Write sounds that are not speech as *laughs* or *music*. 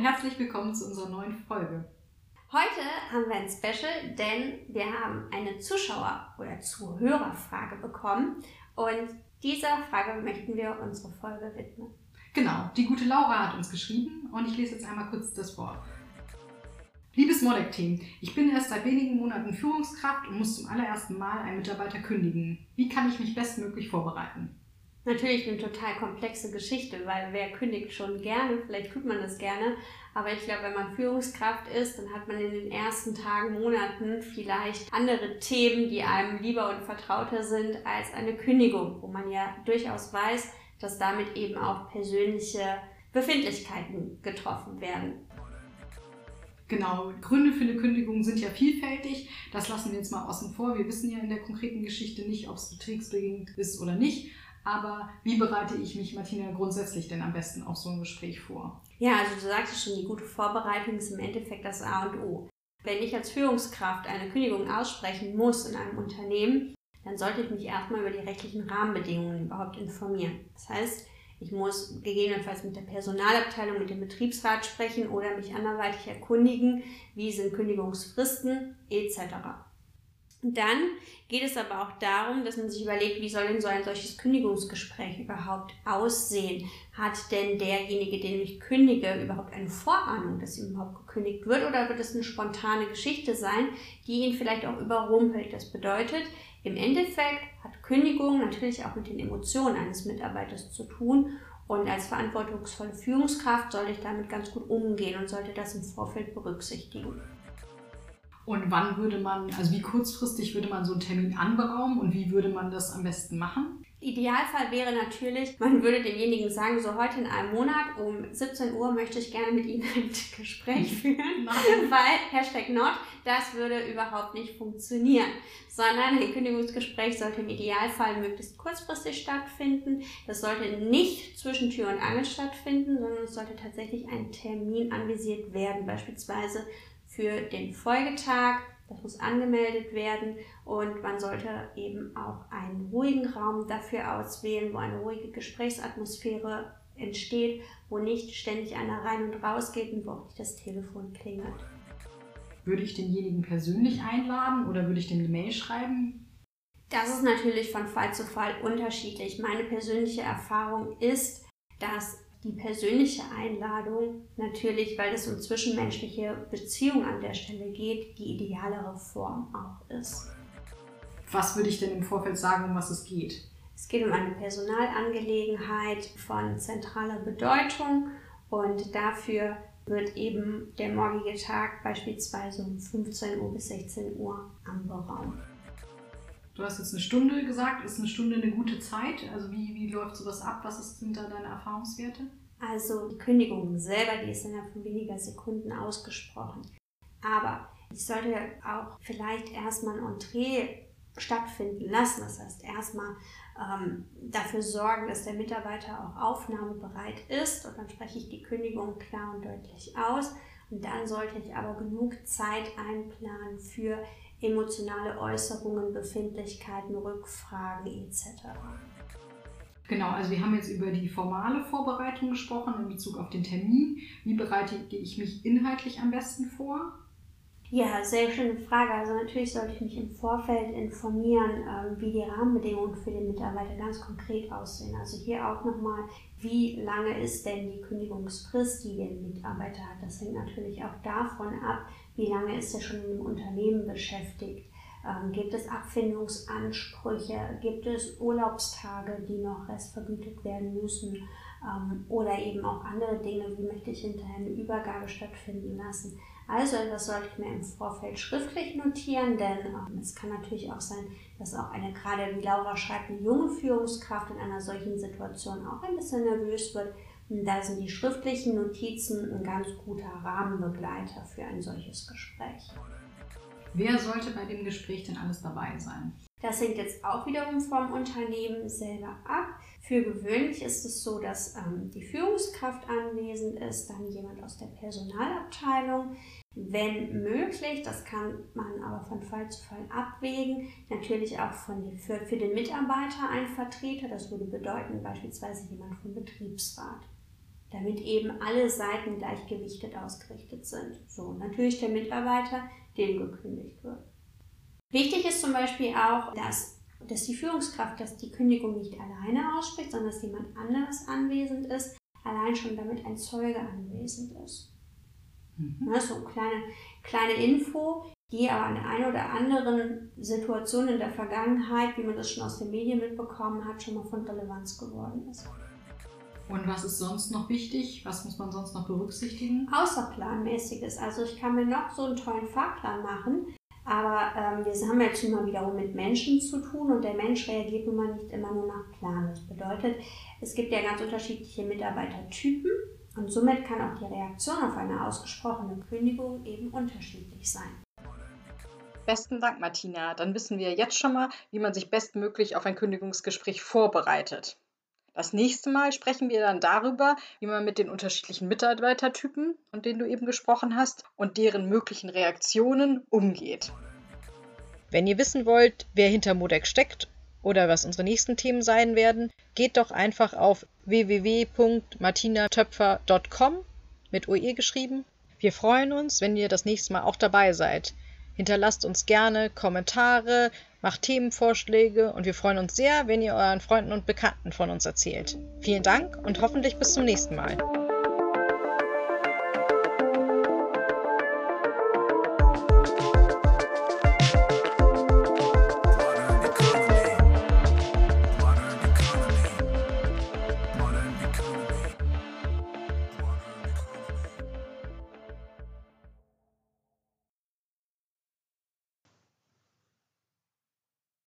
Herzlich willkommen zu unserer neuen Folge. Heute haben wir ein Special, denn wir haben eine Zuschauer- oder Zuhörerfrage bekommen und dieser Frage möchten wir unsere Folge widmen. Genau, die gute Laura hat uns geschrieben und ich lese jetzt einmal kurz das vor. Liebes Modec-Team, ich bin erst seit wenigen Monaten Führungskraft und muss zum allerersten Mal einen Mitarbeiter kündigen. Wie kann ich mich bestmöglich vorbereiten? Natürlich eine total komplexe Geschichte, weil wer kündigt schon gerne, vielleicht tut man das gerne, aber ich glaube, wenn man Führungskraft ist, dann hat man in den ersten Tagen, Monaten vielleicht andere Themen, die einem lieber und vertrauter sind als eine Kündigung, wo man ja durchaus weiß, dass damit eben auch persönliche Befindlichkeiten getroffen werden. Genau, Gründe für eine Kündigung sind ja vielfältig. Das lassen wir jetzt mal außen vor. Wir wissen ja in der konkreten Geschichte nicht, ob es betriebsbedingt ist oder nicht. Aber wie bereite ich mich, Martina, grundsätzlich denn am besten auf so ein Gespräch vor? Ja, also du sagtest schon, die gute Vorbereitung ist im Endeffekt das A und O. Wenn ich als Führungskraft eine Kündigung aussprechen muss in einem Unternehmen, dann sollte ich mich erstmal über die rechtlichen Rahmenbedingungen überhaupt informieren. Das heißt, ich muss gegebenenfalls mit der Personalabteilung, mit dem Betriebsrat sprechen oder mich anderweitig erkundigen, wie sind Kündigungsfristen etc. Dann geht es aber auch darum, dass man sich überlegt, wie soll denn so ein solches Kündigungsgespräch überhaupt aussehen? Hat denn derjenige, den ich kündige, überhaupt eine Vorahnung, dass ihm überhaupt gekündigt wird? Oder wird es eine spontane Geschichte sein, die ihn vielleicht auch überrumpelt? Das bedeutet, im Endeffekt hat Kündigung natürlich auch mit den Emotionen eines Mitarbeiters zu tun. Und als verantwortungsvolle Führungskraft sollte ich damit ganz gut umgehen und sollte das im Vorfeld berücksichtigen. Und wann würde man, also wie kurzfristig würde man so einen Termin anberaumen und wie würde man das am besten machen? Idealfall wäre natürlich, man würde demjenigen sagen, so heute in einem Monat um 17 Uhr möchte ich gerne mit Ihnen *laughs* ein Gespräch *laughs* führen, weil Hashtag not, das würde überhaupt nicht funktionieren, sondern ein Kündigungsgespräch sollte im Idealfall möglichst kurzfristig stattfinden. Das sollte nicht zwischen Tür und Angel stattfinden, sondern es sollte tatsächlich ein Termin anvisiert werden, beispielsweise für den Folgetag. Das muss angemeldet werden und man sollte eben auch einen ruhigen Raum dafür auswählen, wo eine ruhige Gesprächsatmosphäre entsteht, wo nicht ständig einer rein und raus geht und wo auch nicht das Telefon klingelt. Würde ich denjenigen persönlich einladen oder würde ich dem eine Mail schreiben? Das ist natürlich von Fall zu Fall unterschiedlich. Meine persönliche Erfahrung ist, dass die persönliche Einladung natürlich, weil es um zwischenmenschliche Beziehungen an der Stelle geht, die idealere Form auch ist. Was würde ich denn im Vorfeld sagen, um was es geht? Es geht um eine Personalangelegenheit von zentraler Bedeutung und dafür wird eben der morgige Tag beispielsweise um 15 Uhr bis 16 Uhr anberaumt. Du hast jetzt eine Stunde gesagt. Ist eine Stunde eine gute Zeit? Also wie, wie läuft sowas ab? Was sind da deine Erfahrungswerte? Also die Kündigung selber, die ist innerhalb von weniger Sekunden ausgesprochen. Aber ich sollte auch vielleicht erstmal ein Entree stattfinden lassen. Das heißt, erstmal ähm, dafür sorgen, dass der Mitarbeiter auch aufnahmebereit ist. Und dann spreche ich die Kündigung klar und deutlich aus. Und dann sollte ich aber genug Zeit einplanen für emotionale Äußerungen, Befindlichkeiten, Rückfragen etc. Genau, also wir haben jetzt über die formale Vorbereitung gesprochen in Bezug auf den Termin. Wie bereite ich mich inhaltlich am besten vor? Ja, sehr schöne Frage. Also natürlich sollte ich mich im Vorfeld informieren, ähm, wie die Rahmenbedingungen für den Mitarbeiter ganz konkret aussehen. Also hier auch nochmal, wie lange ist denn die Kündigungsfrist, die der Mitarbeiter hat. Das hängt natürlich auch davon ab, wie lange ist er schon im Unternehmen beschäftigt. Ähm, gibt es Abfindungsansprüche? Gibt es Urlaubstage, die noch restvergütet werden müssen? Ähm, oder eben auch andere Dinge, wie möchte ich hinterher eine Übergabe stattfinden lassen? Also das sollte ich mir im Vorfeld schriftlich notieren, denn ähm, es kann natürlich auch sein, dass auch eine, gerade wie Laura schreibt, eine junge Führungskraft in einer solchen Situation auch ein bisschen nervös wird, Da sind die schriftlichen Notizen ein ganz guter Rahmenbegleiter für ein solches Gespräch. Wer sollte bei dem Gespräch denn alles dabei sein? Das hängt jetzt auch wiederum vom Unternehmen selber ab. Für gewöhnlich ist es so, dass ähm, die Führungskraft anwesend ist, dann jemand aus der Personalabteilung. Wenn möglich, das kann man aber von Fall zu Fall abwägen, natürlich auch von für, für den Mitarbeiter ein Vertreter. Das würde bedeuten beispielsweise jemand vom Betriebsrat damit eben alle Seiten gleichgewichtet ausgerichtet sind. So, natürlich der Mitarbeiter, dem gekündigt wird. Wichtig ist zum Beispiel auch, dass, dass die Führungskraft dass die Kündigung nicht alleine ausspricht, sondern dass jemand anderes anwesend ist, allein schon damit ein Zeuge anwesend ist. Mhm. Ja, so eine kleine, kleine Info, die aber an der einen oder anderen Situation in der Vergangenheit, wie man das schon aus den Medien mitbekommen hat, schon mal von Relevanz geworden ist. Und was ist sonst noch wichtig? Was muss man sonst noch berücksichtigen? Außerplanmäßiges. Also ich kann mir noch so einen tollen Fahrplan machen, aber ähm, wir haben jetzt immer wiederum mit Menschen zu tun und der Mensch reagiert nun mal nicht immer nur nach Plan. Das bedeutet, es gibt ja ganz unterschiedliche Mitarbeitertypen und somit kann auch die Reaktion auf eine ausgesprochene Kündigung eben unterschiedlich sein. Besten Dank, Martina. Dann wissen wir jetzt schon mal, wie man sich bestmöglich auf ein Kündigungsgespräch vorbereitet. Das nächste Mal sprechen wir dann darüber, wie man mit den unterschiedlichen Mitarbeitertypen, von denen du eben gesprochen hast, und deren möglichen Reaktionen umgeht. Wenn ihr wissen wollt, wer hinter Modex steckt oder was unsere nächsten Themen sein werden, geht doch einfach auf www.martinatöpfer.com mit OE geschrieben. Wir freuen uns, wenn ihr das nächste Mal auch dabei seid. Hinterlasst uns gerne Kommentare, macht Themenvorschläge und wir freuen uns sehr, wenn ihr euren Freunden und Bekannten von uns erzählt. Vielen Dank und hoffentlich bis zum nächsten Mal.